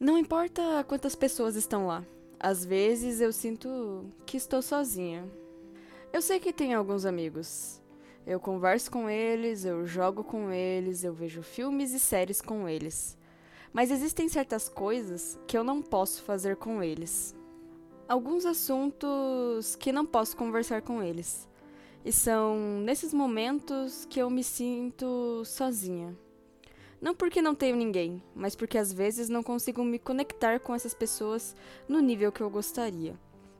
Não importa quantas pessoas estão lá. Às vezes eu sinto que estou sozinha. Eu sei que tenho alguns amigos. Eu converso com eles, eu jogo com eles, eu vejo filmes e séries com eles. Mas existem certas coisas que eu não posso fazer com eles. Alguns assuntos que não posso conversar com eles. E são nesses momentos que eu me sinto sozinha. Não porque não tenho ninguém, mas porque às vezes não consigo me conectar com essas pessoas no nível que eu gostaria.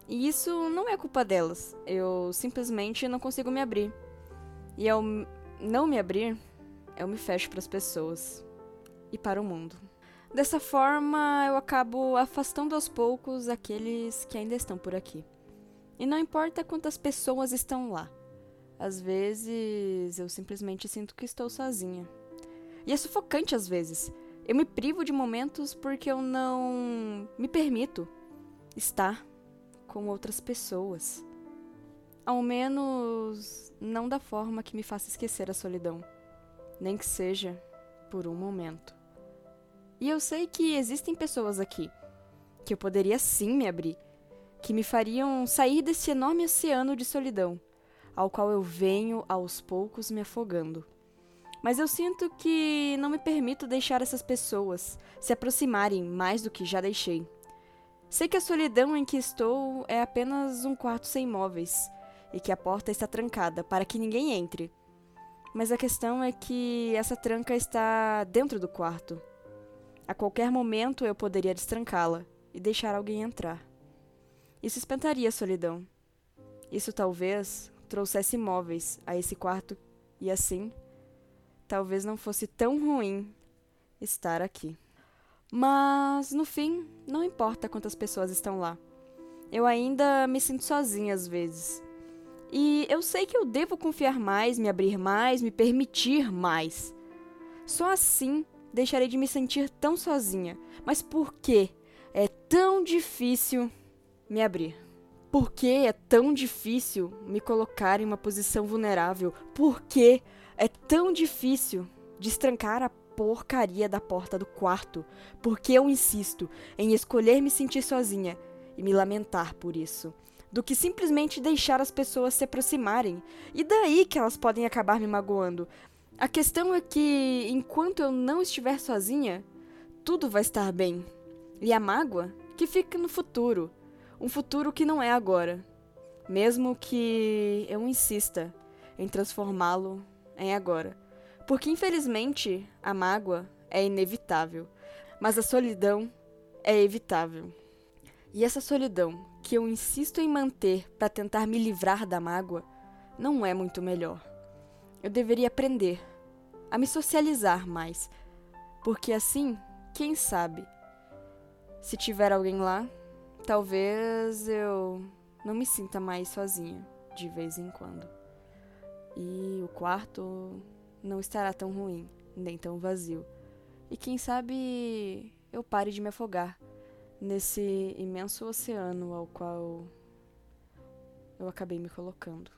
E isso não é culpa delas, eu simplesmente não consigo me abrir. E ao não me abrir, eu me fecho para as pessoas e para o mundo. Dessa forma, eu acabo afastando aos poucos aqueles que ainda estão por aqui. E não importa quantas pessoas estão lá. Às vezes eu simplesmente sinto que estou sozinha. E é sufocante às vezes. Eu me privo de momentos porque eu não me permito estar com outras pessoas. Ao menos não da forma que me faça esquecer a solidão, nem que seja por um momento. E eu sei que existem pessoas aqui que eu poderia sim me abrir, que me fariam sair desse enorme oceano de solidão, ao qual eu venho aos poucos me afogando. Mas eu sinto que não me permito deixar essas pessoas se aproximarem mais do que já deixei. Sei que a solidão em que estou é apenas um quarto sem móveis e que a porta está trancada para que ninguém entre. Mas a questão é que essa tranca está dentro do quarto. A qualquer momento eu poderia destrancá-la e deixar alguém entrar. Isso espentaria a solidão. Isso talvez trouxesse móveis a esse quarto e assim talvez não fosse tão ruim estar aqui. Mas, no fim, não importa quantas pessoas estão lá. Eu ainda me sinto sozinha às vezes. E eu sei que eu devo confiar mais, me abrir mais, me permitir mais. Só assim deixarei de me sentir tão sozinha. Mas por que é tão difícil me abrir? Por que é tão difícil me colocar em uma posição vulnerável? Por que é tão difícil destrancar a porcaria da porta do quarto, porque eu insisto em escolher me sentir sozinha e me lamentar por isso, do que simplesmente deixar as pessoas se aproximarem. E daí que elas podem acabar me magoando. A questão é que, enquanto eu não estiver sozinha, tudo vai estar bem. E a mágoa que fica no futuro, um futuro que não é agora, mesmo que eu insista em transformá-lo em agora. Porque infelizmente a mágoa é inevitável, mas a solidão é evitável. E essa solidão que eu insisto em manter para tentar me livrar da mágoa não é muito melhor. Eu deveria aprender a me socializar mais, porque assim, quem sabe, se tiver alguém lá, talvez eu não me sinta mais sozinha de vez em quando e o quarto não estará tão ruim, nem tão vazio. E quem sabe eu pare de me afogar nesse imenso oceano ao qual eu acabei me colocando.